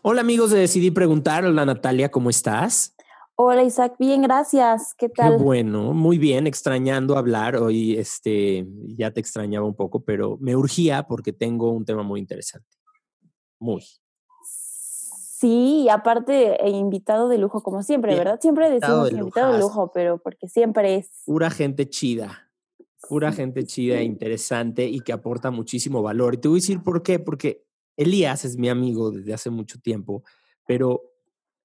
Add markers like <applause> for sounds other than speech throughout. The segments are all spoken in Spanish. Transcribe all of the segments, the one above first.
Hola amigos de Decidí Preguntar, hola Natalia, ¿cómo estás? Hola Isaac, bien, gracias. ¿Qué Qué tal? bueno, muy bien, extrañando hablar. Hoy este, ya te extrañaba un poco, pero me urgía porque tengo un tema muy interesante. Muy. Sí, y aparte eh, invitado de lujo como siempre, Bien, ¿verdad? Siempre invitado decimos de invitado de lujo, pero porque siempre es. Pura gente chida, pura gente chida e interesante y que aporta muchísimo valor. Y te voy a decir por qué, porque Elías es mi amigo desde hace mucho tiempo, pero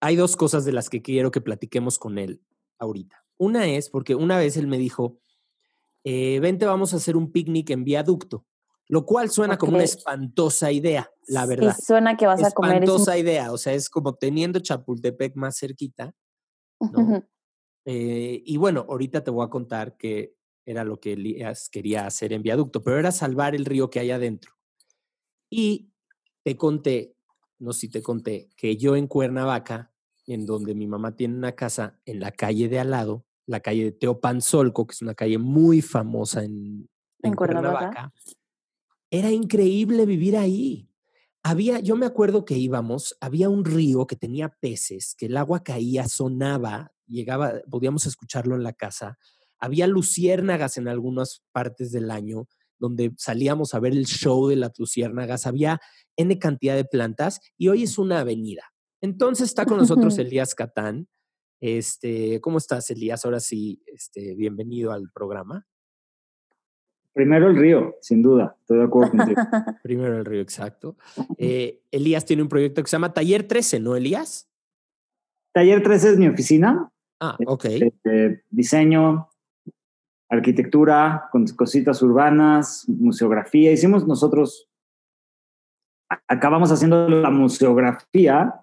hay dos cosas de las que quiero que platiquemos con él ahorita. Una es porque una vez él me dijo, eh, vente, vamos a hacer un picnic en viaducto, lo cual suena como una espantosa idea, la Sí, verdad. suena que vas a comer. Espantosa idea, o sea, es como teniendo Chapultepec más cerquita. ¿no? Eh, y bueno, ahorita te voy a contar que era lo que Elías quería hacer en viaducto, pero era salvar el río que hay adentro. Y te conté, no sé si te conté, que yo en Cuernavaca, en donde mi mamá tiene una casa, en la calle de al lado, la calle de Teopanzolco, que es una calle muy famosa en, ¿En Cuernavaca? era increíble vivir ahí. Había, yo me acuerdo que íbamos, había un río que tenía peces, que el agua caía, sonaba, llegaba, podíamos escucharlo en la casa. Había luciérnagas en algunas partes del año, donde salíamos a ver el show de las luciérnagas. Había N cantidad de plantas y hoy es una avenida. Entonces está con nosotros <laughs> Elías Catán. Este, ¿cómo estás, Elías? Ahora sí, este, bienvenido al programa. Primero el río, sin duda, estoy de acuerdo contigo. <laughs> Primero el río, exacto. <laughs> Eh, Elías tiene un proyecto que se llama Taller 13, ¿no, Elías? Taller 13 es mi oficina, Ah, ok. este, diseño, arquitectura, con cositas urbanas, museografía. Hicimos nosotros, acabamos haciendo la museografía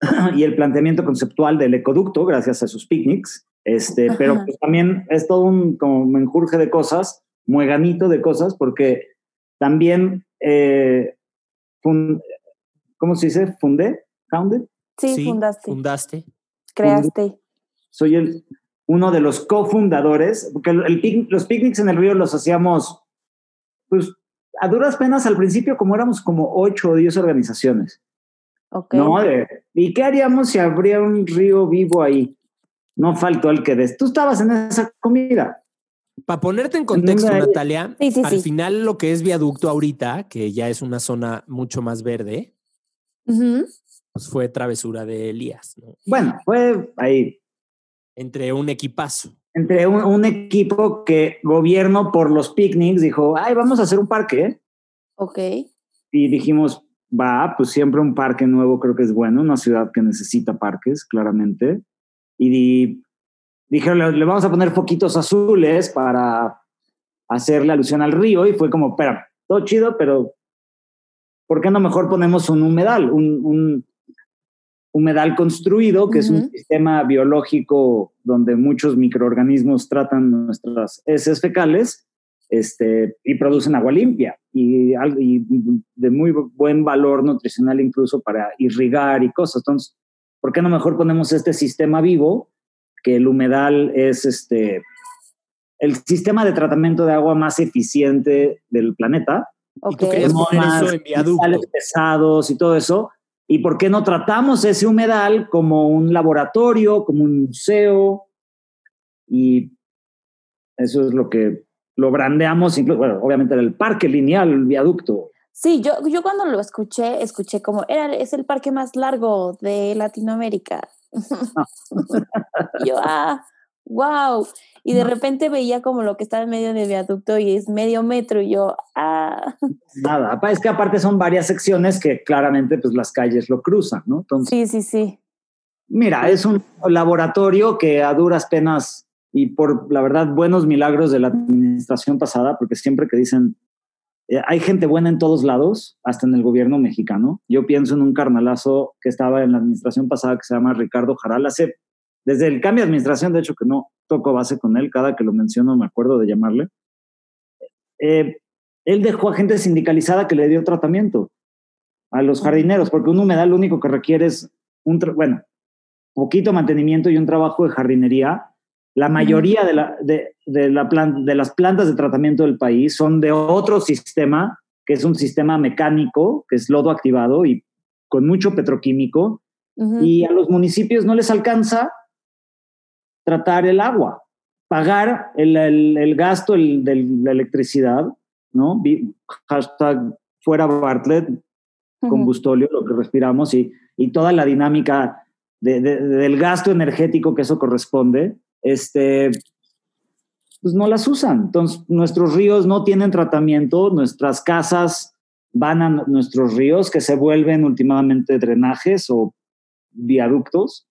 <clears throat> y el planteamiento conceptual del ecoducto gracias a sus picnics, este, pero pues también es todo un como menjurje de cosas, mueganito de cosas, porque también, eh, fun- ¿cómo se dice? ¿Fundé? ¿Founded? sí, fundaste, Fundaste. creaste. soy el, uno de los cofundadores, porque el, el pic- los picnics en el río los hacíamos, pues, a duras penas al principio, como éramos como ocho o diez organizaciones, Ok. ¿no? De, ¿Y qué haríamos si habría un río vivo ahí? No faltó el que des. Tú estabas en esa comida. Para ponerte en contexto, Una- Natalia, Sí, sí, al sí. final lo que es viaducto ahorita, que ya es una zona mucho más verde, pues fue travesura de Elías, ¿no? Bueno, fue ahí, Entre un equipazo. entre un, un equipo que gobierno por los picnics dijo, ay, vamos a hacer un parque. Ok. y dijimos, va, pues siempre un parque nuevo creo que es bueno, una ciudad que necesita parques, claramente. Y di- dijeron, le, le vamos a poner foquitos azules para hacerle alusión al río. Y fue como, espera, todo chido, pero ¿por qué no mejor ponemos un humedal? Un, un humedal construido, que es un sistema biológico donde muchos microorganismos tratan nuestras heces fecales este, y producen agua limpia y, y de muy buen valor nutricional incluso para irrigar y cosas. Entonces, ¿por qué no mejor ponemos este sistema vivo, que el humedal es este, el sistema de tratamiento de agua más eficiente del planeta? Y tú querías poner eso en viaducto. pesados y todo eso. ¿Y por qué no tratamos ese humedal como un laboratorio, como un museo? Y eso es lo que lo brandeamos, incluso, bueno, obviamente era el parque lineal, el viaducto. Sí, yo, yo cuando lo escuché, escuché como, era, es el parque más largo de Latinoamérica. <laughs> Y yo, ah, wow. Y de No. repente veía como lo que estaba en medio del viaducto y es medio metro y yo, ah, Nada, es que aparte son varias secciones que claramente pues las calles lo cruzan, ¿no? Entonces, sí, sí, sí. mira, es un laboratorio que a duras penas y por la verdad buenos milagros de la administración pasada, porque siempre que dicen eh, hay gente buena en todos lados, hasta en el gobierno mexicano. Yo pienso en un carnalazo que estaba en la administración pasada que se llama Ricardo Jaral. Hace, desde el cambio de administración, de hecho que no toco base con él, cada que lo menciono me acuerdo de llamarle. Eh, él dejó a gente sindicalizada que le dio tratamiento a los jardineros, porque un humedal lo único que requiere es un, bueno, poquito mantenimiento y un trabajo de jardinería. La mayoría de, la, de, de, la de las plantas de tratamiento del país son de otro sistema, que es un sistema mecánico, que es lodo activado y con mucho petroquímico, y a los municipios no les alcanza tratar el agua, pagar el, el, gasto de la electricidad, ¿no? Hashtag fuera Bartlett, combustóleo, lo que respiramos, y, y toda la dinámica del gasto energético que eso corresponde, este, pues no las usan. Entonces, nuestros ríos no tienen tratamiento, nuestras casas van a nuestros ríos que se vuelven últimamente drenajes o viaductos.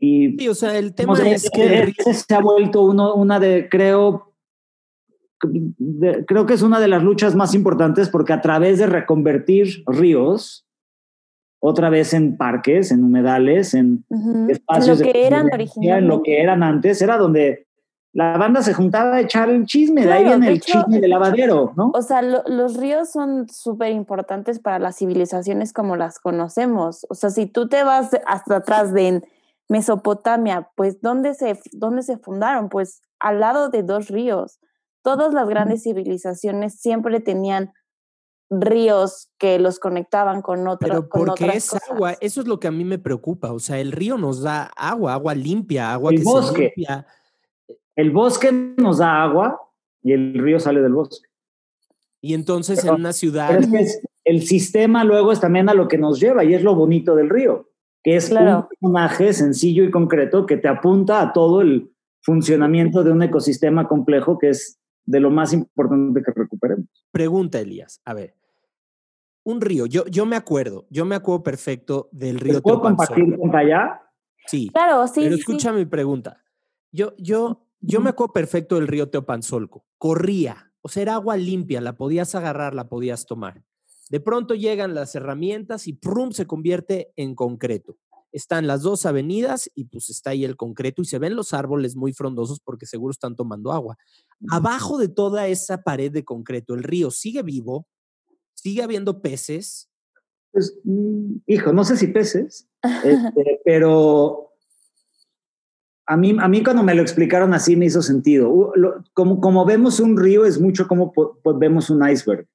Y sí, o sea, el tema es que se ha vuelto uno, una de, creo, creo que es una de las luchas más importantes porque a través de reconvertir ríos, otra vez en parques, en humedales, en espacios lo que eran en lo que eran antes, era donde la banda se juntaba a echar el chisme, de ahí viene el chisme de lavadero, ¿no? O sea, los ríos son súper importantes para las civilizaciones como las conocemos. O sea, si tú te vas hasta atrás de Mesopotamia, pues ¿dónde se, dónde se fundaron? Pues al lado de dos ríos. Todas las grandes civilizaciones siempre tenían ríos que los conectaban con otros. Pero porque es agua, eso es lo que a mí me preocupa. O sea, el río nos da agua, agua limpia, agua que se limpia. El bosque nos da agua y el río sale del bosque. Y entonces en una ciudad. el sistema luego es también a lo que nos lleva y es lo bonito del río, que es un personaje sencillo y concreto que te apunta a todo el funcionamiento de un ecosistema complejo que es de lo más importante que recuperemos. Pregunta, Elías. A ver, un río. Yo, yo me acuerdo, yo me acuerdo perfecto del río ¿Puedo compartir allá? Sí. Claro, sí. Pero escucha mi pregunta. Yo, yo, yo me acuerdo perfecto del río Teopanzolco. Corría, o sea, era agua limpia, la podías agarrar, la podías tomar. De pronto llegan las herramientas y ¡prum! se convierte en concreto. Están las dos avenidas y pues está ahí el concreto y se ven los árboles muy frondosos porque seguro están tomando agua. Abajo de toda esa pared de concreto, el río sigue vivo, ¿Sigue habiendo peces? Pues, mm, hijo, no sé si peces, <laughs> este, pero a mí, a mí cuando me lo explicaron así me hizo sentido. como, como vemos un río es mucho como vemos un iceberg,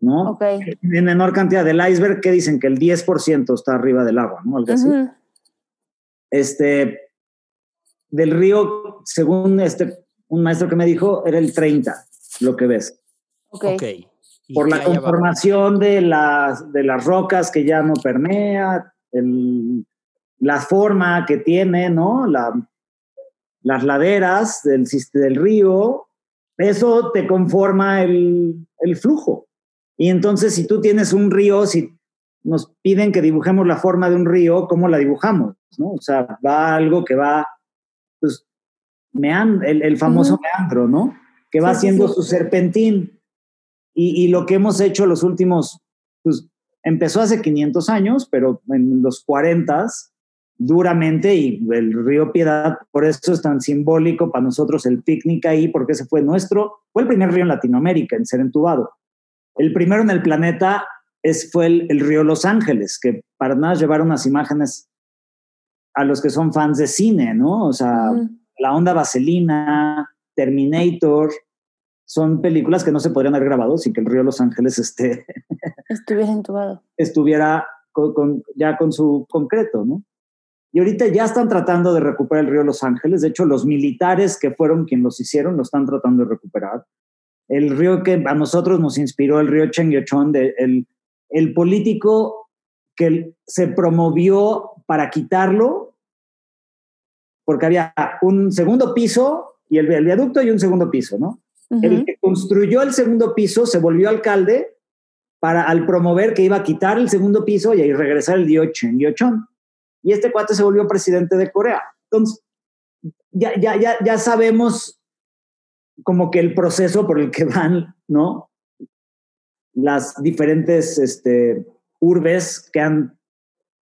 ¿no? Okay. En menor cantidad del iceberg, que dicen que el 10% está arriba del agua, ¿no? Algo así. Este, del río, según este, un maestro que me dijo, era el 30 lo que ves. Ok. okay por la conformación de las, de las rocas que ya no permea, el, la forma que tiene, ¿no? La, las laderas del, del río, eso te conforma el, el flujo. Y entonces, si tú tienes un río, si nos piden que dibujemos la forma de un río, ¿cómo la dibujamos? ¿no? O sea, va algo que va, pues, meand el, el famoso meandro, ¿no? Que va haciendo su serpentín. Y, lo que hemos hecho los últimos, pues empezó hace 500 años, pero en los 40 duramente y el río Piedad, por eso es tan simbólico para nosotros el picnic ahí, porque ese fue nuestro, fue el primer río en Latinoamérica en ser entubado. El primero en el planeta es, fue el, río Los Ángeles, que para nada llevar unas imágenes a los que son fans de cine, ¿no? O sea, la onda vaselina, Terminator, son películas que no se podrían haber grabado sin que el río Los Ángeles esté <laughs> estuviera entubado. Estuviera con, ya con su concreto, ¿no? Y ahorita ya están tratando de recuperar el río Los Ángeles. De hecho, los militares que fueron quienes los hicieron lo están tratando de recuperar. El río que a nosotros nos inspiró, el río Chenguechón, de, el, el político que se promovió para quitarlo, porque había un segundo piso y el, el viaducto y un segundo piso, ¿no? El que construyó el segundo piso se volvió alcalde para al promover que iba a quitar el segundo piso y regresar el Diochen, Diochon. Y este cuate se volvió presidente de Corea. Entonces, ya, ya, ya, ya sabemos como que el proceso por el que van ¿no? Las diferentes este, urbes que han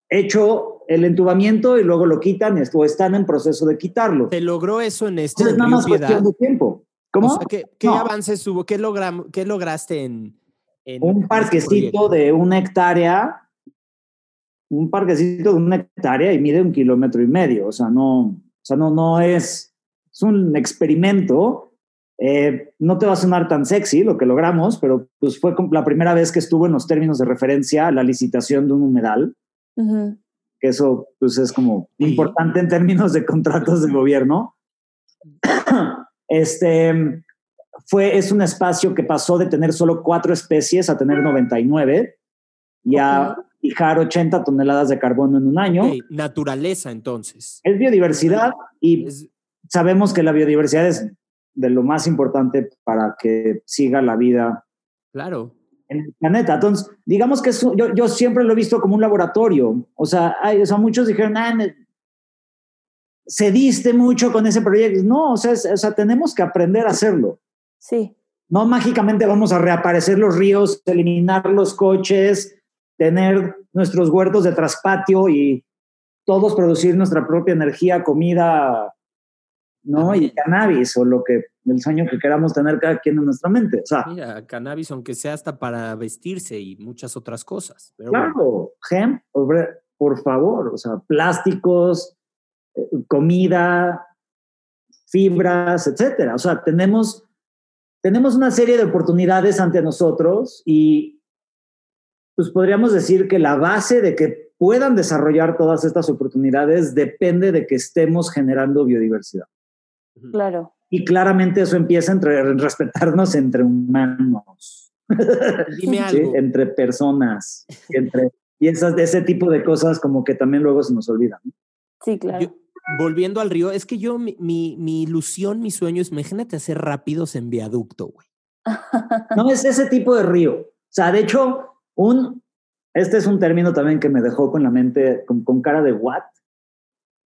hecho el entubamiento y luego lo quitan o están en proceso de quitarlo. ¿Se logró eso en este Entonces, nada más cuestión de tiempo. ¿Cómo? O sea, ¿qué, qué No. avances hubo? ¿Qué, logram- qué lograste en, en un este parquecito de una hectárea, un parquecito de una hectárea y mide un kilómetro y medio. O sea, no, o sea, no, no es, es un experimento. Eh, no te va a sonar tan sexy lo que logramos, pero pues fue la primera vez que estuvo en los términos de referencia a la licitación de un humedal, que eso pues es como Sí. importante en términos de contratos de gobierno. Este fue, es un espacio que pasó de tener solo cuatro especies a tener 99 y a Ok. fijar 80 toneladas de carbono en un año. Naturaleza, entonces. Es biodiversidad y Es- sabemos que la biodiversidad es de lo más importante para que siga la vida claro. en el planeta. Entonces, digamos que es un- yo, yo siempre lo he visto como un laboratorio. O sea, hay, o sea muchos dijeron, ah, ne- se diste mucho con ese proyecto. No, o sea, es- o sea, tenemos que aprender a hacerlo. Sí, No mágicamente vamos a reaparecer los ríos, eliminar los coches, tener nuestros huertos de traspatio y todos producir nuestra propia energía, comida, ¿no? Y cannabis o lo que, el sueño que queramos tener cada quien en nuestra mente. O sea, Mira, cannabis, aunque sea hasta para vestirse y muchas otras cosas. Pero bueno, claro, gem, por, por favor, o sea, plásticos, eh, comida, fibras, etcétera. O sea, tenemos, tenemos una serie de oportunidades ante nosotros y pues podríamos decir que la base de que puedan desarrollar todas estas oportunidades depende de que estemos generando biodiversidad. Claro. Y claramente eso empieza entre en respetarnos entre humanos. Dime <laughs> ¿sí? algo. entre personas, entre, y esas, ese tipo de cosas como que también luego se nos olvidan. ¿no? Sí, claro. Yo- volviendo al río, es que yo, mi, mi, mi ilusión, mi sueño es, imagínate hacer rápidos en viaducto, güey. No es ese tipo de río. O sea, de hecho, un, este es un término también que me dejó con la mente, con, con cara de what.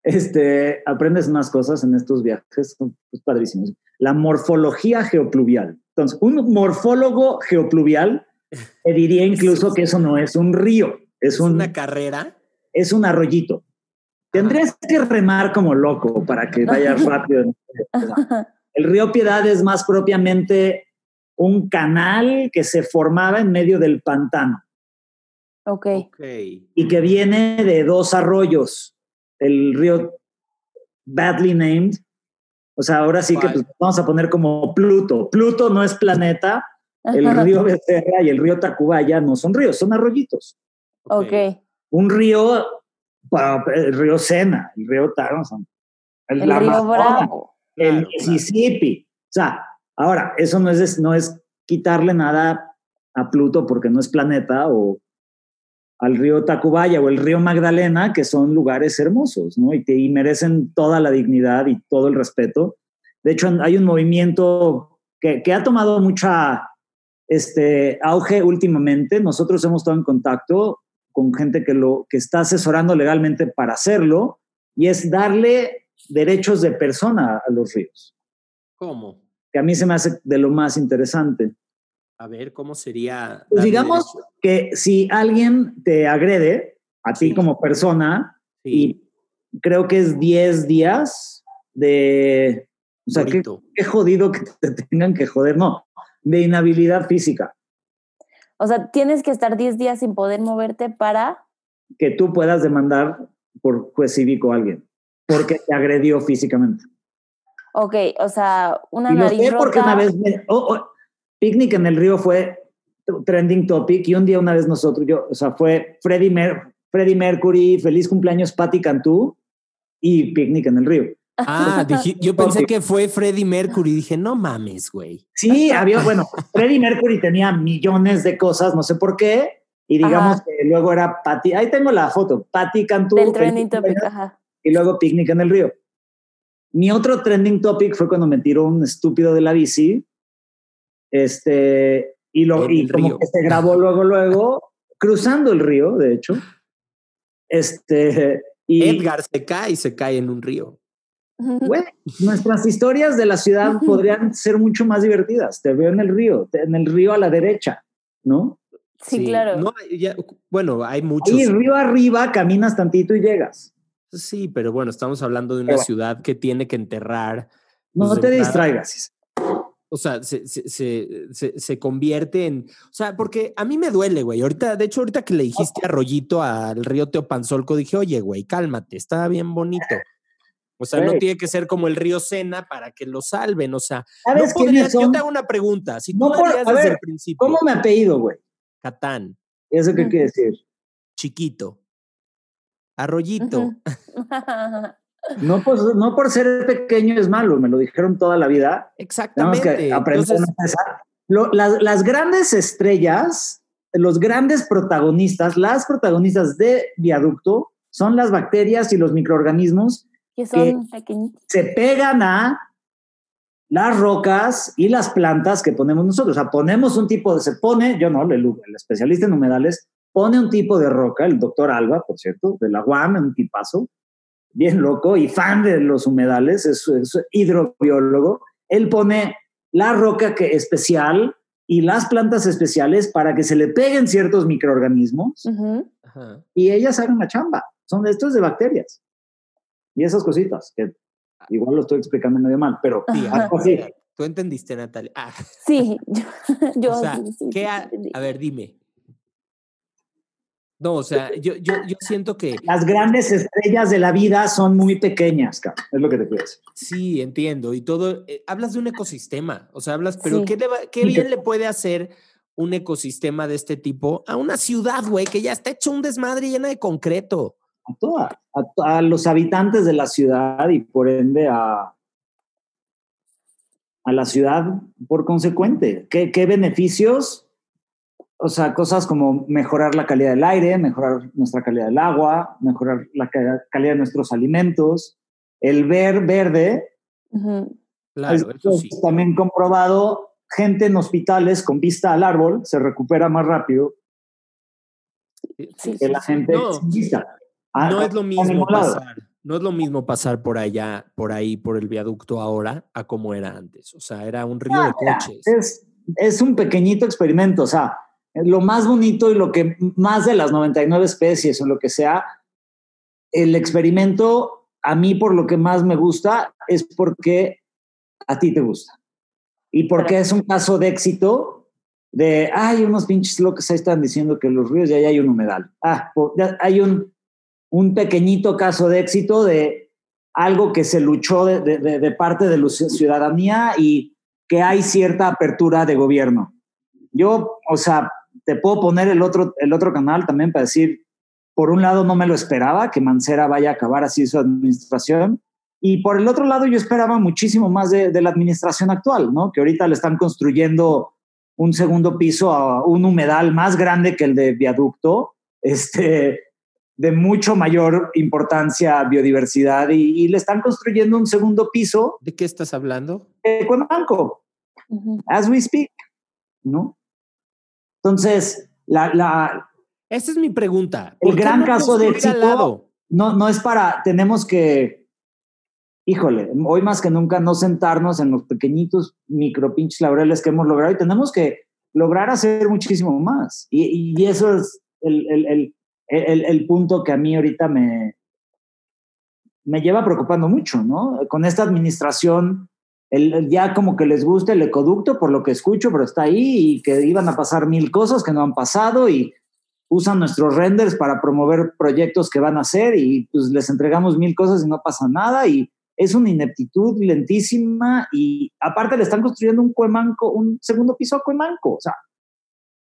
Este, aprendes unas cosas en estos viajes, son pues, padrísimos. La morfología geopluvial. Entonces, un morfólogo geopluvial <laughs> te diría incluso que eso no es un río, es Es un, una carrera. es un arroyito. Tendrías que remar como loco para que vayas <laughs> rápido. El río Piedad es más propiamente un canal que se formaba en medio del pantano. Ok. y que viene de dos arroyos. El río badly named. O sea, ahora sí que pues, vamos a poner como Pluto. Pluto no es planeta. El río Becerra y el río Tacubaya no son ríos, son arroyitos. Ok. Un río, el río Sena, el río Tarzan, el, río Bravo. el Claro, Mississippi. O sea, ahora, eso no es, no es quitarle nada a Pluto porque no es planeta o al río Tacubaya o el río Magdalena, que son lugares hermosos, ¿no? Y, que, y merecen toda la dignidad y todo el respeto. De hecho, hay un movimiento que, que ha tomado mucha este, auge últimamente. Nosotros hemos estado en contacto con gente que, lo, que está asesorando legalmente para hacerlo y es darle derechos de persona a los ríos, ¿Cómo? que a mí se me hace de lo más interesante. A ver, ¿cómo sería? Pues digamos que si alguien te agrede a ti Sí. como persona Sí, y creo que es 10 días de... O sea, qué, jodido que te tengan que joder, no, de inhabilidad física, O sea, tienes que estar 10 días sin poder moverte para. que tú puedas demandar por juez cívico a alguien, porque te agredió físicamente. Ok, o sea, una Y lo nariz sé porque rota. una vez, me- oh, oh, Picnic en el Río fue trending topic y un día una vez nosotros, yo, o sea, fue Freddie, Mer- Freddie Mercury, feliz cumpleaños Patti Cantú y Picnic en el Río. Ah, dije- yo pensé que fue Freddie Mercury. Dije, no mames, güey. Sí, había, bueno, Freddie Mercury tenía millones de cosas, no sé por qué, y digamos Ajá. que luego era Patti, ahí tengo la foto, Patti Cantú Del trending topic, ajá. y luego Picnic en el Río. Mi otro trending topic fue cuando me tiró un estúpido de la bici, este, y, lo, y como río. que se grabó luego, luego, <laughs> cruzando el río, de hecho. Este, y Edgar se cae y se cae en un río. Güey, nuestras historias de la ciudad podrían ser mucho más divertidas. Te veo en el río, en el río a la derecha, ¿no? Sí, claro. No, ya- bueno, hay muchos. Y río arriba caminas tantito y llegas. Sí, pero bueno, estamos hablando de una bueno. ciudad que tiene que enterrar. No pues, de te distraigas. O sea, se, se, se, se- convierte en. O sea, porque a mí me duele, güey. Ahorita, de hecho, ahorita que le dijiste arroyito al río Teopanzolco, dije, oye, güey, cálmate, está bien bonito. O sea, no tiene que ser como el río Sena para que lo salven. O sea, no ¿Sabes podrías- quiénes yo te hago una pregunta. Si tú No por- a desde ver, el principio, ¿Cómo me apellido, güey? Catán, ¿Eso qué quiere decir? chiquito, arroyito. <laughs> <laughs> No por, no por ser pequeño es malo, me lo dijeron toda la vida. Tenemos Exactamente. que aprender Entonces, a pensar. Lo- las, las grandes estrellas, los grandes protagonistas, las protagonistas de viaducto son las bacterias y los microorganismos que son pequeñitos. se pegan a las rocas y las plantas que ponemos nosotros. O sea, ponemos un tipo de, se pone, yo no, el, el especialista en humedales, pone un tipo de roca, el doctor Alba, por cierto, de la UAM, un tipazo, bien loco y fan de los humedales, es, es hidrobiólogo. Él pone la roca que, especial y las plantas especiales para que se le peguen ciertos microorganismos y ellas hagan la chamba. Son estos de bacterias. Y esas cositas, que igual lo estoy explicando medio mal, pero así. Tú entendiste, Natalia. Ah, Sí, yo, <laughs> yo o sea, sí, sí, ¿qué sí, ha- entendí. a ver, dime. No, o sea, yo, yo, yo siento que Las grandes estrellas de la vida son muy pequeñas, cabrón. Es lo que te quiero decir. sí, entiendo. Y todo, eh, hablas de un ecosistema, o sea, hablas, pero Sí. ¿qué, le va- qué bien le puede hacer un ecosistema de este tipo a una ciudad, güey, que ya está hecho un desmadre llena de concreto? A todas, a, to- a los habitantes de la ciudad y por ende a, a la ciudad por consecuente. ¿Qué, qué beneficios? O sea, cosas como mejorar la calidad del aire, mejorar nuestra calidad del agua, mejorar la ca- calidad de nuestros alimentos, el ver verde. Claro, Es- eso sí. es también comprobado, gente en hospitales con vista al árbol se recupera más rápido Sí, Sí, que sí, la sí. gente No, sin vista. Ah, no es lo mismo pasar, no es lo mismo pasar por allá, por ahí, por el viaducto ahora, a como era antes. O sea, era un río de Ah, mira, coches. Es, es un pequeñito experimento, o sea, lo más bonito y lo que más de las 99 especies o lo que sea, el experimento a mí por lo que más me gusta es porque a ti te gusta. Y porque es un caso de éxito de, hay unos pinches locos ahí están diciendo que los ríos ya hay un humedal. Ah, hay un, un pequeñito caso de éxito de algo que se luchó de, de- de- de parte de la ciudadanía y que hay cierta apertura de gobierno. Yo, o sea, te puedo poner el otro, el otro canal también para decir, por un lado no me lo esperaba que Mancera vaya a acabar así su administración, y por el otro lado yo esperaba muchísimo más de, de la administración actual, ¿no? Que ahorita le están construyendo un segundo piso a un humedal más grande que el de viaducto, este, de mucho mayor importancia a biodiversidad, y, y le están construyendo un segundo piso ¿De qué estás hablando? de Cuemanco Ujú. as we speak, ¿no? Entonces, la, la, Esa es mi pregunta. El ¿Por qué gran no caso de éxito- no, no es para, tenemos que, híjole, hoy más que nunca no sentarnos en los pequeñitos micro pinches laureles que hemos logrado y tenemos que lograr hacer muchísimo más. Y, y eso es el, el, el, el, el punto que a mí ahorita me, me lleva preocupando mucho, ¿no? Con esta administración, el, ya como que les gusta el ecoducto, por lo que escucho, pero está ahí y que iban a pasar mil cosas que no han pasado y usan nuestros renders para promover proyectos que van a hacer y pues les entregamos mil cosas y no pasa nada y es una ineptitud lentísima y aparte le están construyendo un cuemanco, un segundo piso a cuemanco, o sea,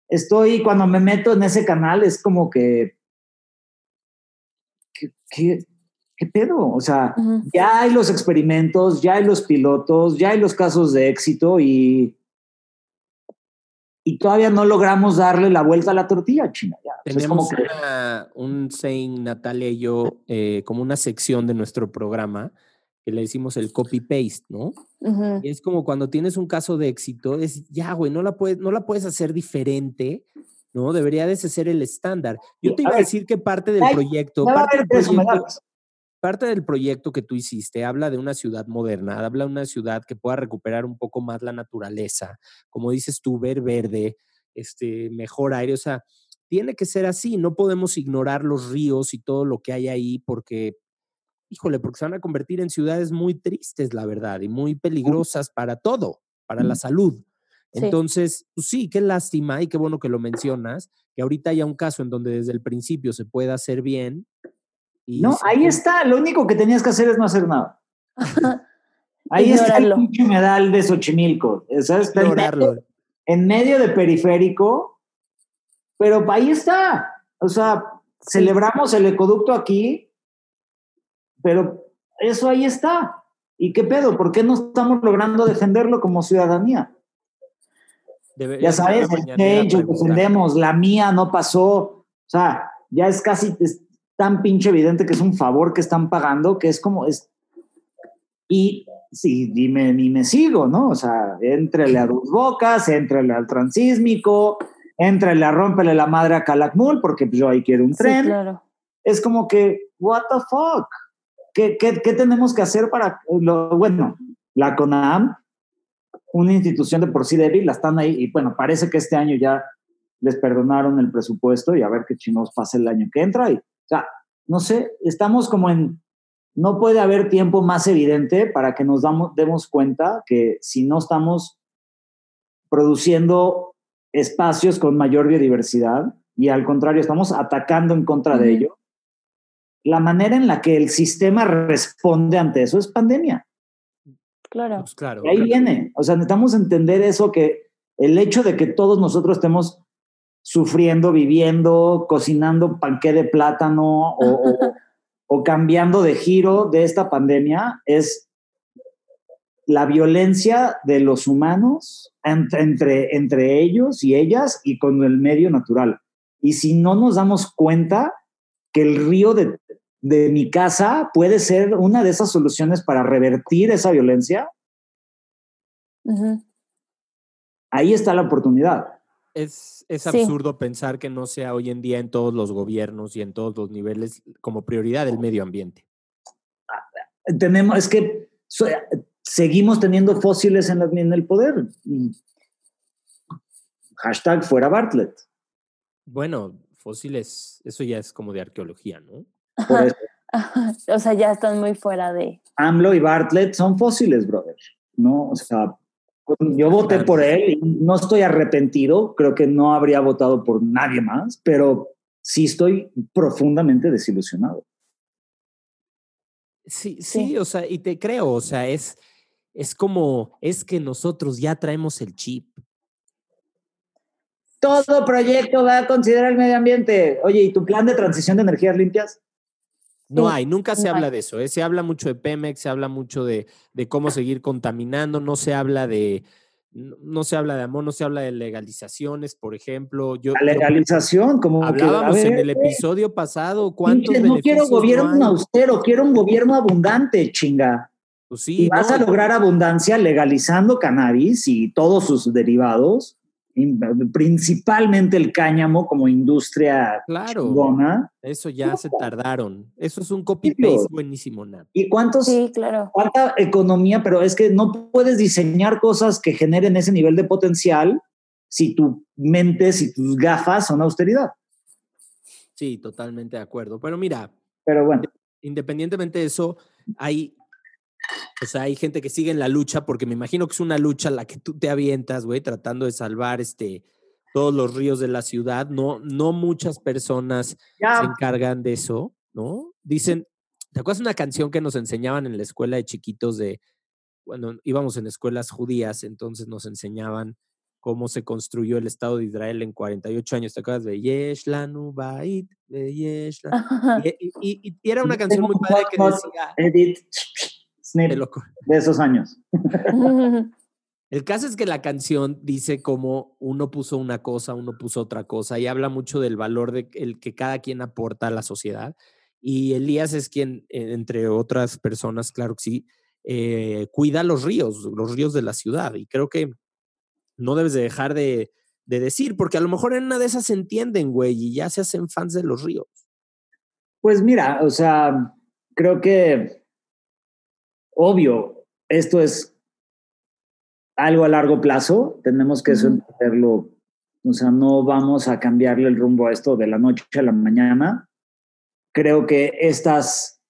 estoy cuando me meto en ese canal es como que ¿qué, qué, qué pedo? O sea, ya hay los experimentos, ya hay los pilotos, ya hay los casos de éxito y y todavía no logramos darle la vuelta a la tortilla china. Ya. O sea, es Tenemos que- una- un saying, Natalia y yo, eh, como una sección de nuestro programa que le decimos el copy-paste, ¿no? Y es como cuando tienes un caso de éxito, es ya, güey, no la puedes, no la puedes hacer diferente, ¿no? Debería de ese ser el estándar. Yo te iba a decir que parte del proyecto, parte del proyecto. Parte del proyecto que tú hiciste habla de una ciudad moderna, habla de una ciudad que pueda recuperar un poco más la naturaleza, como dices tú, ver verde, este, mejor aire, o sea, tiene que ser así, no podemos ignorar los ríos y todo lo que hay ahí porque, híjole, porque se van a convertir en ciudades muy tristes, la verdad, y muy peligrosas para todo, para la salud. Entonces, pues sí, qué lástima y qué bueno que lo mencionas, que ahorita haya un caso en donde desde el principio se pueda hacer bien. No, ahí está, lo único que tenías que hacer es no hacer nada. <laughs> ahí está el pinche medal de Xochimilco, ¿sabes? En medio, en medio de periférico, pero ahí está. O sea, celebramos el ecoducto aquí, pero eso ahí está. ¿Y qué pedo? ¿Por qué no estamos logrando defenderlo como ciudadanía? ya sabes, el defendemos, la mía no pasó. O sea, ya es casi tan pinche evidente que es un favor que están pagando que es como es. Y sí, dime, ni me sigo, ¿no? O sea, entrele a dos bocas, entrele al transísmico, entrele a rompele la madre a Calakmul, porque yo ahí quiero un tren. claro. Es como que, what the fuck? ¿Qué, qué, qué tenemos que hacer para lo bueno? La CONAM una institución de por sí débil, la están ahí y bueno, parece que este año ya les perdonaron el presupuesto y a ver qué chinos pasa el año que entra. Y, o sea, no sé, estamos como en, no puede haber tiempo más evidente para que nos damos, demos cuenta que si no estamos produciendo espacios con mayor biodiversidad y al contrario estamos atacando en contra de ello, la manera en la que el sistema responde ante eso es pandemia. Claro. Pues claro. Y ahí viene. O sea, necesitamos entender eso que el hecho de que todos nosotros estemos sufriendo, viviendo, cocinando panqué de plátano o, o, cambiando de giro de esta pandemia es la violencia de los humanos entre, entre ellos y ellas y con el medio natural. Y si no nos damos cuenta que el río de de mi casa puede ser una de esas soluciones para revertir esa violencia, ahí está la oportunidad. Es, es absurdo pensar que no sea hoy en día en todos los gobiernos y en todos los niveles como prioridad el medio ambiente. Tenemos, es que seguimos teniendo fósiles en, en el poder. Hashtag fuera Bartlett. Bueno, fósiles, eso ya es como de arqueología, ¿no? <laughs> o sea, ya están muy fuera de. AMLO y Bartlett son fósiles, brother. ¿No? O sea, yo voté por él y no estoy arrepentido. Creo que no habría votado por nadie más, pero sí estoy profundamente desilusionado. Sí, sí, o sea, y te creo, o sea, es, es como, es que nosotros ya traemos el chip. Todo proyecto va a considerar el medio ambiente. Oye, ¿y tu plan de transición de energías limpias? No hay, nunca se habla de eso. ¿eh? Se habla mucho de Pemex, se habla mucho de, cómo seguir contaminando, no se habla de, no, se habla de amor, no se habla de legalizaciones, por ejemplo. Yo, La legalización, como hablábamos en el episodio pasado, ¿cuántos No quiero gobierno austero, quiero un gobierno abundante, chinga. Pues sí, y vas a lograr abundancia legalizando cannabis y todos sus derivados principalmente el cáñamo como industria claro, Eso ya se tardaron. Eso es un copy-paste buenísimo, ¿Y cuántos, sí, claro. cuánta economía? Pero es que no puedes diseñar cosas que generen ese nivel de potencial si tu mente, si tus gafas son austeridad. Sí, totalmente de acuerdo. Pero mira, pero bueno. Independientemente de eso, hay o sea, hay gente que sigue en la lucha porque me imagino que es una lucha la que tú te avientas, güey, tratando de salvar este todos los ríos de la ciudad. No, no muchas personas se encargan de eso, ¿no? Dicen, ¿te acuerdas una canción que nos enseñaban en la escuela de chiquitos de cuando íbamos en escuelas judías, entonces nos enseñaban cómo se construyó el Estado de Israel en 48 años. ¿Te acuerdas de Yesh Lanu Bait? Y, y, y, era una canción muy padre que decía de esos años. <laughs> El caso es que la canción dice cómo uno puso una cosa, uno puso otra cosa y habla mucho del valor de el que cada quien aporta a la sociedad. Y Elías es quien, eh, entre otras personas, claro que sí, eh, cuida los ríos, los ríos de la ciudad. Y creo que no debes de dejar de, de decir, porque a lo mejor en una de esas se entienden, güey, y ya se hacen fans de los ríos. Pues mira, o sea, creo que, obvio, esto es algo a largo plazo, tenemos que eso entenderlo, o sea, no vamos a cambiarle el rumbo a esto de la noche a la mañana. Creo que estas,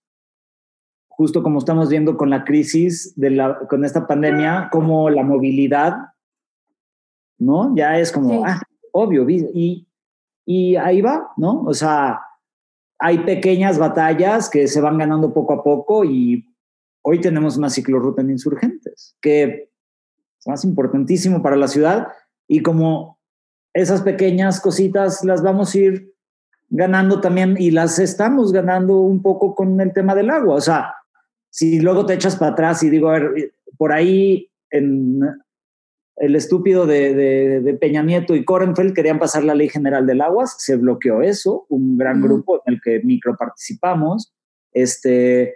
justo como estamos viendo con la crisis, de la, con esta pandemia, como la movilidad, ¿no? Ya es como, ah, obvio, y, y ahí va, ¿no? O sea, hay pequeñas batallas que se van ganando poco a poco y hoy tenemos una ciclorruta en Insurgentes, que es más importantísimo para la ciudad y como esas pequeñas cositas las vamos a ir ganando también y las estamos ganando un poco con el tema del agua. O sea, si luego te echas para atrás y digo, a ver, por ahí en el estúpido de, de, Peña Nieto y Korenfeld querían pasar la ley general del agua, se bloqueó eso, un gran grupo en el que micro participamos. Este,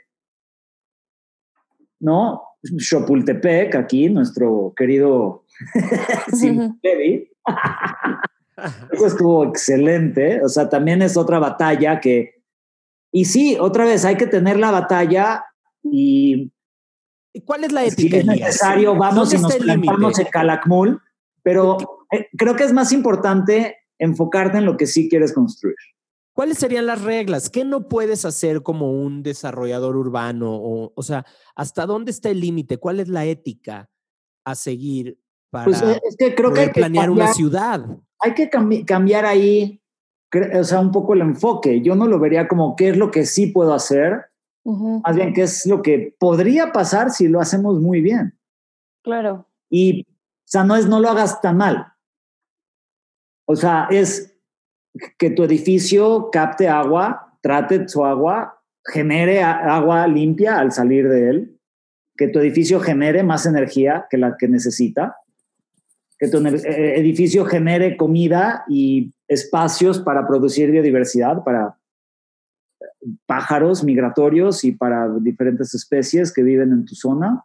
¿no? Chapultepec, aquí, nuestro querido <laughs> Simpevi. <laughs> Eso estuvo excelente. O sea, también es otra batalla que. Y sí, otra vez hay que tener la batalla y. ¿Cuál es la ética? Si es necesario, vamos y nos plantamos en Calakmul, pero eh, creo que es más importante enfocarte en lo que sí quieres construir. ¿Cuáles serían las reglas? ¿Qué no puedes hacer como un desarrollador urbano? O, o sea, ¿hasta dónde está el límite? ¿Cuál es la ética a seguir para pues es que creo que hay que planear una ciudad? Hay que cambiar ahí, o sea, un poco el enfoque. Yo no lo vería como qué es lo que sí puedo hacer, más bien qué es lo que podría pasar si lo hacemos muy bien. Claro. Y, o sea, no es no lo hagas tan mal. O sea, es que tu edificio capte agua, trate su agua, genere agua limpia al salir de él, que tu edificio genere más energía que la que necesita, que tu eh, edificio genere comida y espacios para producir biodiversidad, para pájaros migratorios y para diferentes especies que viven en tu zona.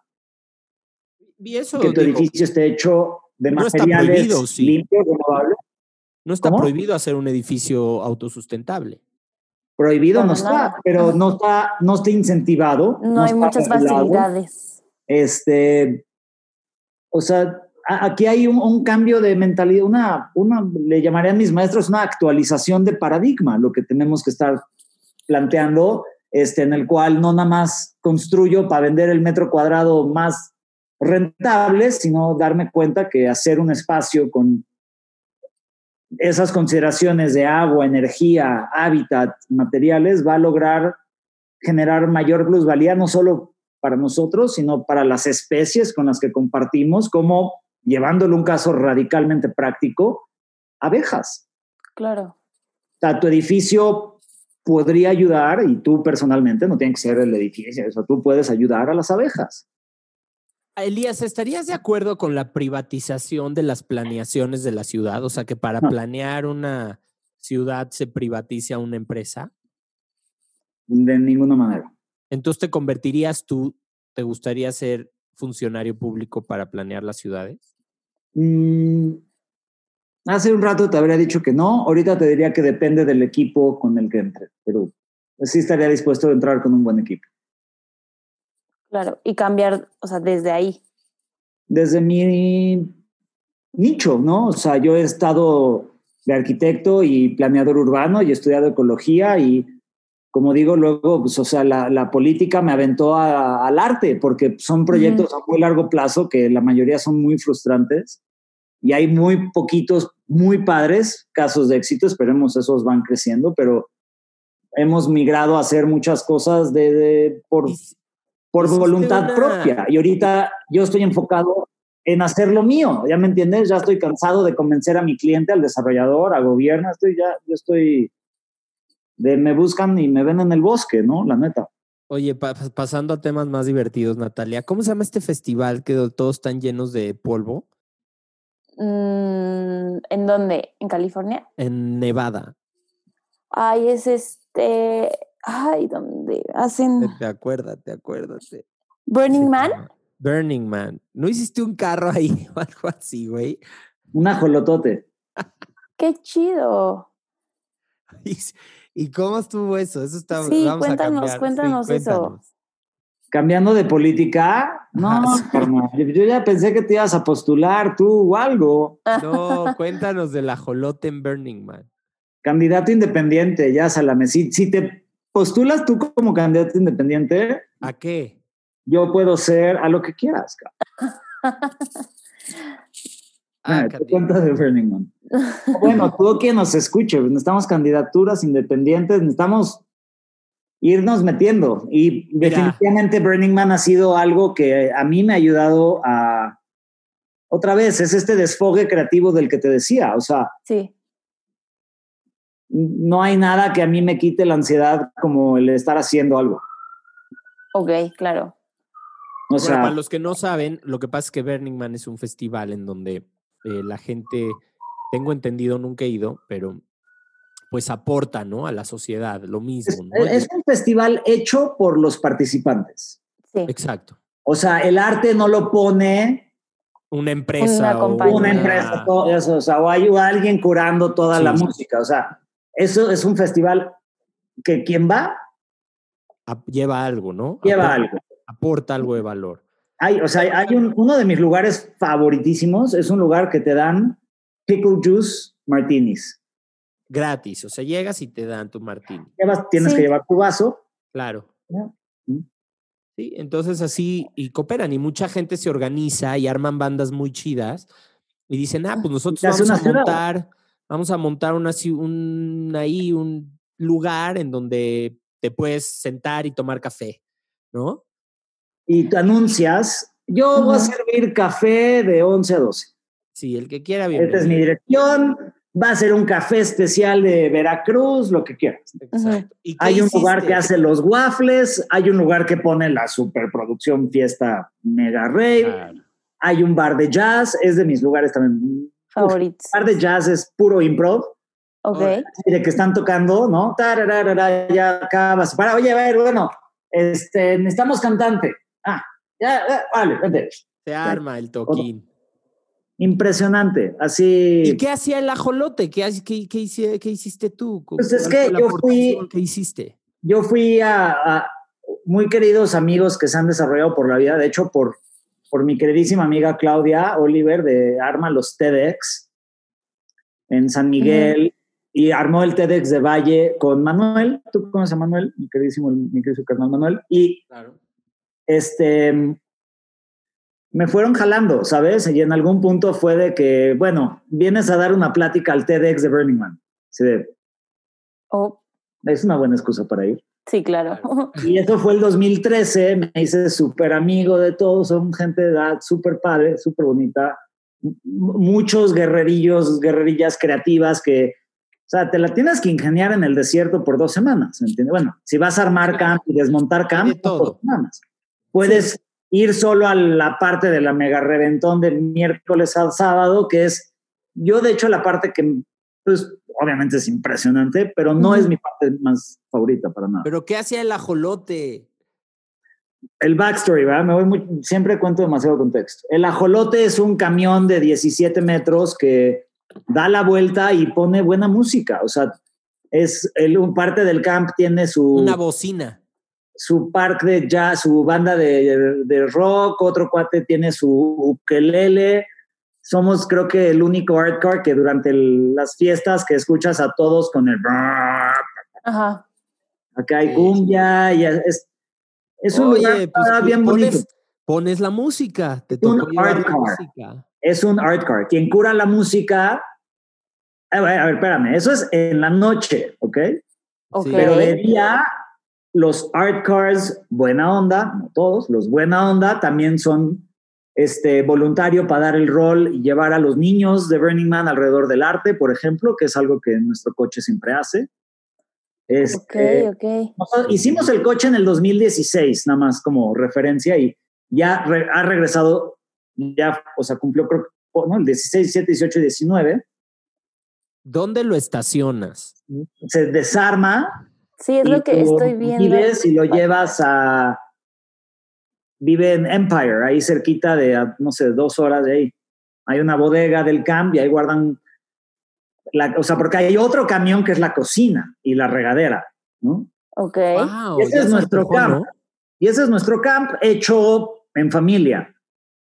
Y eso, que tu edificio esté hecho de materiales limpios, renovables. No está prohibido hacer un edificio autosustentable. Prohibido no, está, pero no está, no está incentivado. No, hay muchas facilidades. Este, o sea, aquí hay un, cambio de mentalidad, una, una, le llamarían mis maestros, una actualización de paradigma, lo que tenemos que estar planteando, este, en el cual no nada más construyo para vender el metro cuadrado más rentable, sino darme cuenta que hacer un espacio con esas consideraciones de agua, energía, hábitat, materiales, va a lograr generar mayor plusvalía no solo para nosotros, sino para las especies con las que compartimos, como llevándolo un caso radicalmente práctico, abejas. Claro. O tu edificio podría ayudar, y tú personalmente, no tiene que ser el edificio, o tú puedes ayudar a las abejas. Elías, ¿estarías de acuerdo con la privatización de las planeaciones de la ciudad? O sea, que para planear una ciudad se privatice a una empresa. De ninguna manera. Entonces, ¿te convertirías tú, te gustaría ser funcionario público para planear las ciudades? Mm, hace un rato te habría dicho que no, ahorita te diría que depende del equipo con el que entre, pero sí estaría dispuesto a entrar con un buen equipo. Claro, y cambiar, o sea, desde ahí. Desde mi nicho, ¿no? O sea, yo he estado de arquitecto y planeador urbano y he estudiado ecología y, como digo, luego, pues, o sea, la, política me aventó al arte porque son proyectos a muy largo plazo que la mayoría son muy frustrantes y hay muy poquitos, muy padres casos de éxito, esperemos esos van creciendo, pero hemos migrado a hacer muchas cosas de, por, por voluntad propia. Y ahorita yo estoy enfocado en hacer lo mío, ¿ya me entiendes? Ya estoy cansado de convencer a mi cliente, al desarrollador, a gobierno, estoy ya, yo estoy de me buscan y me ven en el bosque, ¿no? La neta. Oye, pasando a temas más divertidos, Natalia, ¿cómo se llama este festival que todos están llenos de polvo? Mm, ¿En dónde? ¿En California? En Nevada. Ay, es este, Ay, ¿dónde hacen? Te acuérdate, acuérdate. Burning Man. Burning Man. ¿No hiciste un carro ahí <laughs> o algo así, güey? Un ajolotote. Qué chido. Y, ¿Y cómo estuvo eso? Eso está. Sí, vamos a cuéntanos, cambiar. Sí, cuéntanos eso. cuéntanos. Cambiando de política, <laughs> no, carnal, yo ya pensé que te ibas a postular tú o algo. No, <laughs> cuéntanos del ajolote en Burning Man. Candidato independiente, ya Salame. Si, si te postulas tú como candidato independiente, ¿A qué? yo puedo ser a lo que quieras. Ah, te Candy. cuento de Burning Man. <laughs> Bueno, tú quien nos escuche, necesitamos candidaturas independientes, necesitamos irnos metiendo. Y Mira. definitivamente Burning Man ha sido algo que a mí me ha ayudado a, otra vez, es este desfogue creativo del que te decía. O sea, Sí, no hay nada que a mí me quite la ansiedad como el estar haciendo algo. ok, claro. O Bueno, sea, para los que no saben, lo que pasa es que Burning Man es un festival en donde eh, la gente, tengo entendido, nunca he ido, pero pues aporta, ¿no? A la sociedad, lo mismo, ¿no? es un festival hecho por los participantes. Sí, Exacto. O sea, el arte no lo pone Una empresa. o compañía. una empresa, todo eso, o sea, o hay alguien curando toda Sí, la sí. música. O sea, eso es un festival que quien va lleva algo, ¿no? lleva Aporta- algo. Aporta algo de valor. Hay, o sea, hay- un, uno de mis lugares favoritísimos, es un lugar que te dan pickle juice martinis. Gratis, o sea, llegas y te dan tu martini. Llevas, tienes Sí. que llevar tu vaso. Claro. Sí, entonces así, y cooperan, y mucha gente se organiza y arman bandas muy chidas y dicen, ah, pues nosotros se hace vamos a montar, vamos a montar una, un, ahí un lugar en donde te puedes sentar y tomar café, ¿no? Y te anuncias, yo voy a servir café de 11 a 12. Sí, el que quiera, Esta es mi dirección. Va a ser un café especial de Veracruz, lo que quieras. Exacto. ¿Y qué Hay un lugar que hace los waffles, hay un lugar que pone la superproducción fiesta mega rave, Claro. hay un bar de jazz, es de mis lugares también. Favoritos. bar de jazz es puro improv, Ok, y de que están tocando, ¿no? Ya acabas. Para, oye, a ver, bueno, este, necesitamos cantante. Ah, ya, ya, vale, vente. Se arma el toquín. Impresionante, así. ¿Y qué hacía el ajolote? ¿Qué, qué, qué hici- qué hiciste tú? ¿Cu- Pues es que yo fui- que hiciste? yo fui a, a muy queridos amigos que se han desarrollado por la vida, de hecho, por, por mi queridísima amiga Claudia Oliver de Arma los TEDx en San Miguel y armó el TEDx de Valle con Manuel. ¿Tú conoces a Manuel? Mi queridísimo, mi queridísimo carnal Manuel. Y Claro. este me fueron jalando, ¿sabes? Y en algún punto fue de que, bueno, vienes a dar una plática al TEDx de Burning Man. Oh, es una buena excusa para ir. Sí, claro. <laughs> Y eso fue el 2013, me hice súper amigo de todos, son gente de edad súper padre, súper bonita, muchos guerrerillos, guerrerillas creativas que, o sea, te la tienes que ingeniar en el desierto por dos semanas, ¿entiendes? Bueno, si vas a armar camp y desmontar camp, de todo. dos semanas. Puedes ir solo a la parte de la mega reventón de miércoles a sábado, que es, yo de hecho la parte que, pues, obviamente es impresionante, pero no es mi parte más favorita para nada ¿Pero qué hacía el ajolote? el backstory, ¿verdad? Me voy muy, siempre cuento demasiado contexto. El ajolote es un camión de 17 metros que da la vuelta y pone buena música. O sea, es el, un parte del camp tiene su, Una bocina. su park de jazz, su banda de, de rock, otro cuate tiene su ukelele. Somos, creo que, el único hardcore que durante el- las fiestas que escuchas a todos con el... Ajá. Acá hay cumbia y es, es un lugar Oye, pues ah, bien pones, bonito. pones la música. Te la hardcore. música. es un art car. Quien cura la música. A ver, a ver, espérame, eso es en la noche, ¿ok? Ok. Sí. Pero de día, los art cars buena onda, no todos, los buena onda también son este, voluntario para dar el rol y llevar a los niños de Burning Man alrededor del arte, por ejemplo, que es algo que nuestro coche siempre hace. ok, Este, ok. nosotros hicimos el coche en el 2016, nada más como referencia, y ya re- ha regresado, ya, o sea, cumplió creo que, ¿no? el 16, 17, 18 y 19. ¿Dónde lo estacionas? Se desarma. Sí, es lo que estoy viendo. Y lo llevas a. Vive en Empire, ahí cerquita de, a, no sé, dos horas de ahí. Hay una bodega del camp y ahí guardan. la, o sea, porque hay otro camión que es la cocina y la regadera, ¿no? Ok. Wow, Y ese es nuestro camp. ¿no? Y ese es nuestro camp hecho en familia.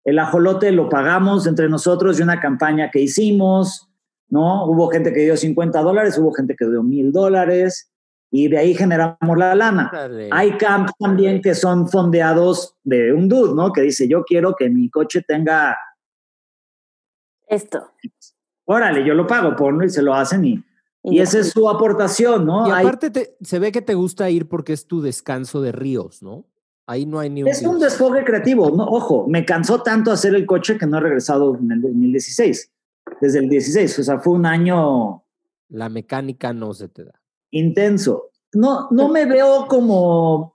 El ajolote lo pagamos entre nosotros de una campaña que hicimos, ¿no? Hubo gente que dio 50 dólares, hubo gente que dio mil dólares y de ahí generamos la lana. Hay camps también que son fondeados de un dude, ¿no? Que dice, yo quiero que mi coche tenga, Esto. órale, yo lo pago, ponlo y se lo hacen y, y esa es su aportación, ¿no? Y Hay- aparte te- se ve que te gusta ir porque es tu descanso de ríos, ¿no? Ahí no hay ni un... Es un desfogue creativo. No, ojo, me cansó tanto hacer el coche que no he regresado en el 2016. Desde el 16, o sea, fue un año La mecánica no se te da. Intenso. No, no me veo como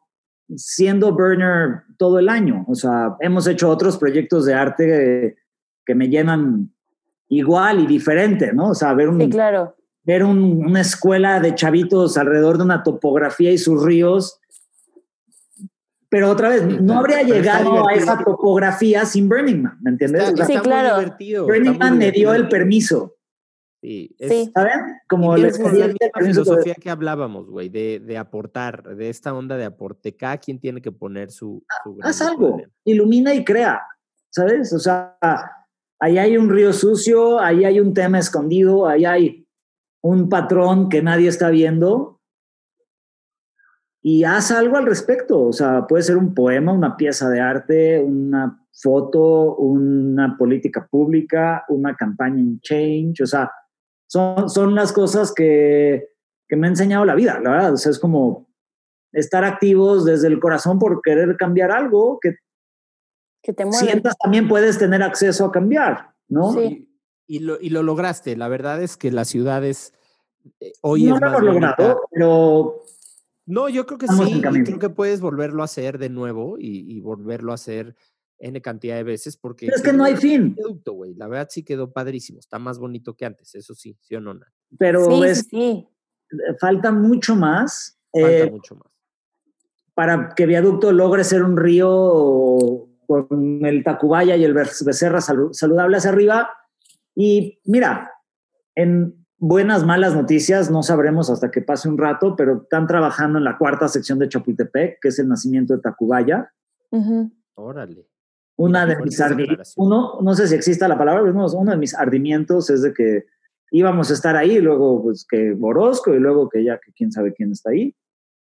siendo burner todo el año. O sea, hemos hecho otros proyectos de arte que me llenan igual y diferente, ¿no? O sea, ver, un, Sí, claro. ver un- una escuela de chavitos alrededor de una topografía y sus ríos. Pero otra vez, Sí, no habría llegado a esa topografía sin Burning Man, ¿me entiendes? Está, Sí, claro. Burning está Man me dio el permiso, Sí, es- Sí. ¿saben? Como la misma filosofía que hablábamos, güey, de, de aportar, de esta onda de aporte. Cada quien tiene que poner su... su haz algo, ilumina y crea, ¿sabes? O sea, ahí hay un río sucio, ahí hay un tema escondido, ahí hay un patrón que nadie está viendo y haz algo al respecto. O sea, puede ser un poema, una pieza de arte, una foto, una política pública, una campaña en change. O sea, son, son las cosas que, que me ha enseñado la vida, la verdad. O sea, es como estar activos desde el corazón por querer cambiar algo que Que te mueve. sientas también puedes tener acceso a cambiar, ¿no? Sí. Y, y lo, y lo lograste. La verdad es que las ciudades eh, hoy no es lo hemos bonita. logrado, pero No, yo creo que Estamos sí. creo que puedes volverlo a hacer de nuevo y, y volverlo a hacer N cantidad de veces porque... Pero es que no hay fin. producto, güey. La verdad sí quedó padrísimo. Está más bonito que antes, eso sí, sí o no. Pero sí, es, sí, sí. falta mucho más Falta eh, mucho más. para que Viaducto logre ser un río con el Tacubaya y el Becerra salu- saludable hacia arriba. Y mira, en buenas, malas noticias, no sabremos hasta que pase un rato, pero están trabajando en la cuarta sección de Chapultepec, que es el nacimiento de Tacubaya. Ujú. Órale. Una de mis fuertes ardi- declaraciones. uno, no sé si exista la palabra, pero uno, uno de mis ardimientos es de que íbamos a estar ahí, luego pues que Orozco y luego que ya que quién sabe quién está ahí.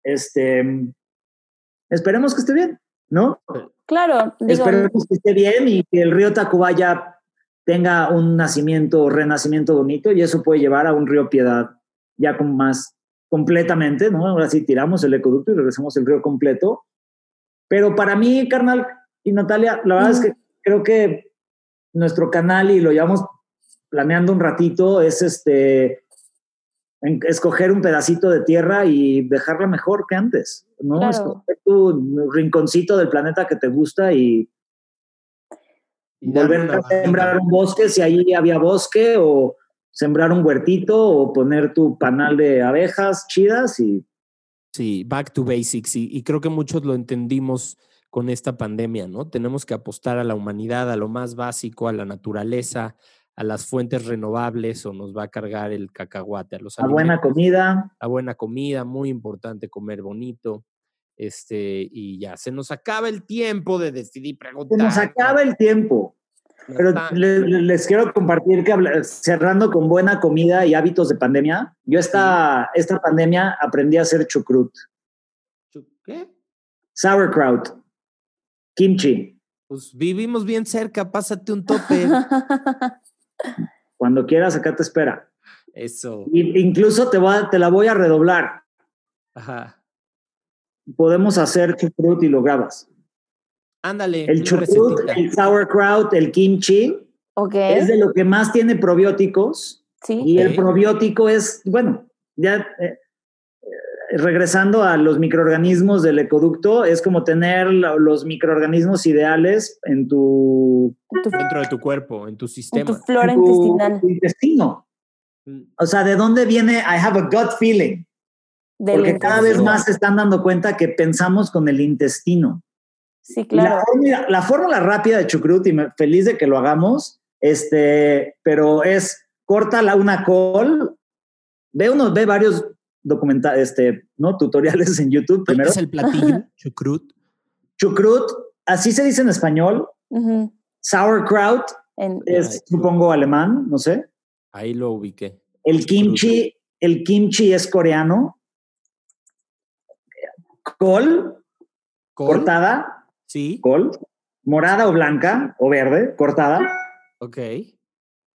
Este, esperemos que esté bien, ¿no? Claro, digo, Esperemos que esté bien y que el río Tacubaya tenga un nacimiento o renacimiento bonito y eso puede llevar a un río Piedad ya con más completamente, ¿no? Ahora sí tiramos el ecoducto y regresamos el río completo. Pero para mí, carnal y Natalia, la verdad es que creo que nuestro canal y lo llevamos planeando un ratito es este en- escoger un pedacito de tierra y dejarla mejor que antes, ¿no? Claro. Escoger tu rinconcito del planeta que te gusta y volver a sembrar un bosque si ahí había bosque o sembrar un huertito o poner tu panal de abejas chidas y Sí, back to basics. Y, y creo que muchos lo entendimos con esta pandemia, ¿no? Tenemos que apostar a la humanidad, a lo más básico, a la naturaleza, a las fuentes renovables o nos va a cargar el cacahuate, a los a buena comida. a buena comida, muy importante comer bonito. Este, y ya, se nos acaba el tiempo de decidir Se preguntar. nos acaba el tiempo. Pero le- les quiero compartir que cerrando con buena comida y hábitos de pandemia, yo esta, esta pandemia aprendí a hacer chucrut, ¿Qué? sauerkraut, kimchi. Pues vivimos bien cerca, pásate un tope. <laughs> Cuando quieras, acá te espera. Eso. Y incluso te, voy a- te la voy a redoblar. Ajá. Podemos hacer chucrut y lo grabas. Ándale. El chucrut, el sauerkraut, el kimchi, ok, es de lo que más tiene probióticos sí. y el probiótico es, bueno, ya eh, regresando a los microorganismos del ecoducto, es como tener lo- los microorganismos ideales en tu, Tu, Dentro de tu cuerpo, en tu en tu sistema. flora en tu- intestinal tu intestino. Mm, O sea, ¿de dónde viene I have a gut feeling? del Porque cada vez más se están dando cuenta que pensamos con el intestino. Sí, claro. La, fórmula, la fórmula rápida de chucrut, y me, feliz de que lo hagamos, este, pero es corta una col, ve uno, ve varios documentales, este, ¿no? Tutoriales en YouTube ¿Cuál primero. es el platillo? <laughs> Chucrut. Chucrut, así se dice en español. Sauerkraut En- es, supongo, alemán, no sé. Ahí lo ubiqué. El kimchi, el kimchi es coreano. Col, ¿Col? cortada, Sí. col, morada o blanca o verde, cortada. Ok.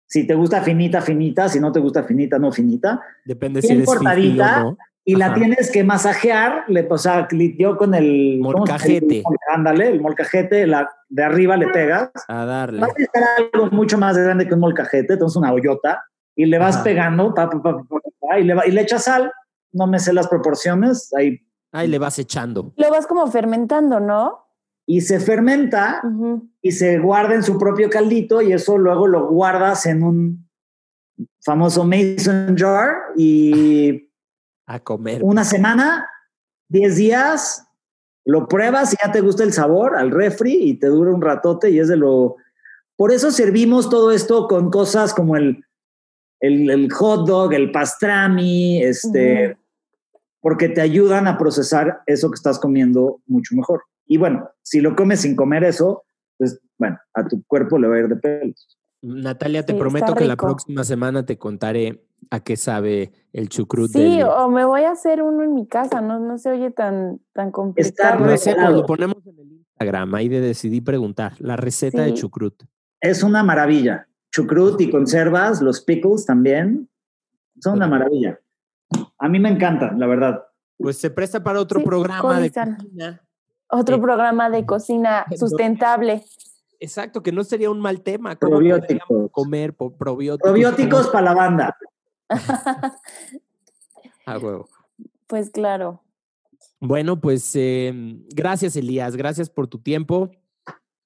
Si te gusta finita, finita. Si no te gusta finita, no finita. Depende si eres cortadita. no. Y la tienes que masajear, le, o sea, yo con el... Molcajete. Ándale, el molcajete, la, de arriba le pegas. A darle. Va a necesitar algo mucho más grande que un molcajete, entonces una hoyota, y le vas Ajá. pegando, pa, pa, pa, pa, pa, pa, y, le va- y le echas sal. No me sé las proporciones, ahí, Ahí le vas echando. Lo vas como fermentando, ¿no? Y se fermenta y se guarda en su propio caldito, y eso luego lo guardas en un famoso mason jar y A comer. una semana, 10 días, lo pruebas y ya te gusta el sabor al refri y te dura un ratote y es de lo... Por eso servimos todo esto con cosas como el, el, el hot dog, el pastrami, este, porque te ayudan a procesar eso que estás comiendo mucho mejor. Y bueno, si lo comes sin comer eso, pues bueno, a tu cuerpo le va a ir de pelos. Natalia, te Sí, prometo está que la próxima semana te contaré a qué sabe el chucrut Sí, del... o me voy a hacer uno en mi casa, no, no se oye tan, tan complicado. Hacemos, regalado. lo ponemos en el Instagram. Ahí de decidí preguntar. La receta de chucrut. Es una maravilla. Chucrut y conservas, los pickles también, son una maravilla. A mí me encantan, la verdad. Pues se presta para otro Sí, programa de cocina. Otro Eh, programa de cocina sustentable. Exacto, que no sería un mal tema. ¿Cómo Probióticos. comer probióticos? Probióticos para la banda. <laughs> Ah, huevo. Pues claro. Bueno, pues eh, gracias, Elías. Gracias por tu tiempo.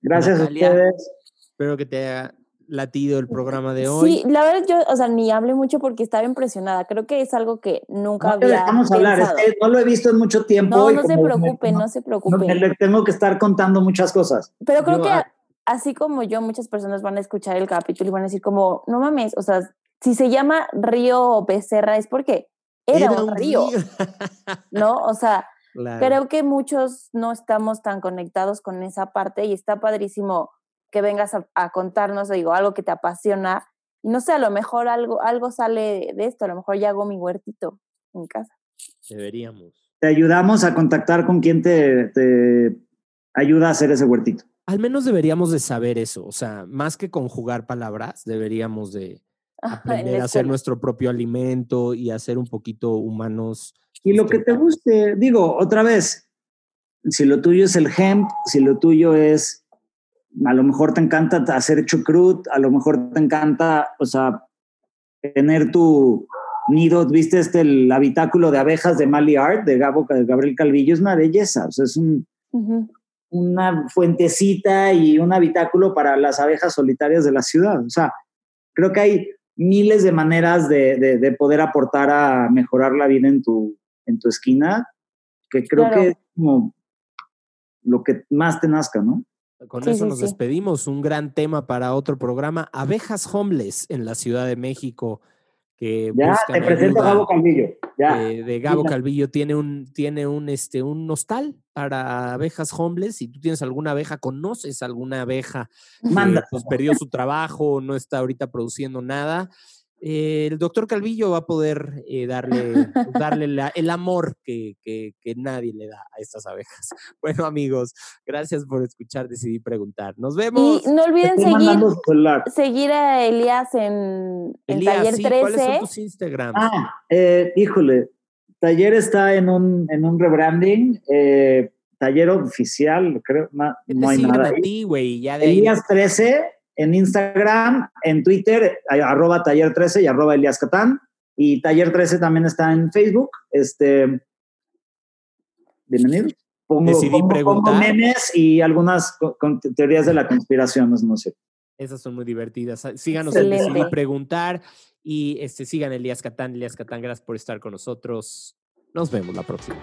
Gracias Natalia. a ustedes. Espero que te haya latido el programa de hoy. Sí, la verdad yo, o sea, ni hablé mucho porque estaba impresionada. Creo que es algo que nunca No había dejamos hablar, es que no lo he visto en mucho tiempo. No, no se preocupe, no se no, preocupe. me le tengo que estar contando muchas cosas. Pero creo Yo, que ah- así como yo, muchas personas van a escuchar el capítulo y van a decir como, no mames, o sea, si se llama Río Becerra es porque era, un, río, <laughs> ¿no? O sea, Claro. creo que muchos no estamos tan conectados con esa parte y está padrísimo que vengas a, a contarnos, digo, algo que te apasiona. Y no sé, a lo mejor algo, algo sale de esto, a lo mejor ya hago mi huertito en casa. Deberíamos. Te ayudamos a contactar con quien te, te ayuda a hacer ese huertito. Al menos deberíamos de saber eso. O sea, más que conjugar palabras, deberíamos de <laughs> en aprender a hacer nuestro propio alimento y a ser un poquito humanos. Y lo que te guste, digo, otra vez, si lo tuyo es el hemp, si lo tuyo es, a lo mejor te encanta hacer chucrut, a lo mejor te encanta, o sea, tener tu nido, viste este, el habitáculo de abejas de Mali Art, de, Gabo, de Gabriel Calvillo, es una belleza, o sea, es un, una fuentecita y un habitáculo para las abejas solitarias de la ciudad. O sea, creo que hay miles de maneras de, de- de poder aportar a mejorar la vida en tu, en tu esquina, que creo Claro. que es como lo que más te nazca, ¿no? Con Sí, eso sí, nos sí. despedimos. Un gran tema para otro programa. Abejas homeless en la Ciudad de México. Que Ya, buscan te presento a. Gabo Calvillo. Ya. de, de Gabo. Calvillo tiene un tiene un este un hostal para abejas homeless. Si tú tienes alguna abeja, conoces alguna abeja que Manda. pues, perdió su trabajo, no está ahorita produciendo nada. Eh, el doctor Calvillo va a poder eh, darle, darle la- el amor que, que- que nadie le da a estas abejas. <laughs> Bueno, amigos, gracias por escuchar. Decidí preguntar. Nos vemos. Y no olviden seguir, seguir a Elías en, en Elías, Taller sí, 13. ¿cuáles son tus Instagrams? Ah, eh, híjole, Taller está en un, en un rebranding, eh, taller oficial, creo, ma- ¿Qué te no hay nada a ahí. ti, güey? Ya de ahí. Elías 13 en Instagram, en Twitter, arroba taller 13 y arroba Elías Catán. Y taller 13 también está en Facebook. Este, bienvenido. Pongo, Decidí pongo- pongo preguntar. memes y algunas con teorías de la conspiración, no, sé. Esas son muy divertidas. Síganos en. Decidí Preguntar y este, sigan Elías Catán. Elías Catán, gracias por estar con nosotros. Nos vemos la próxima.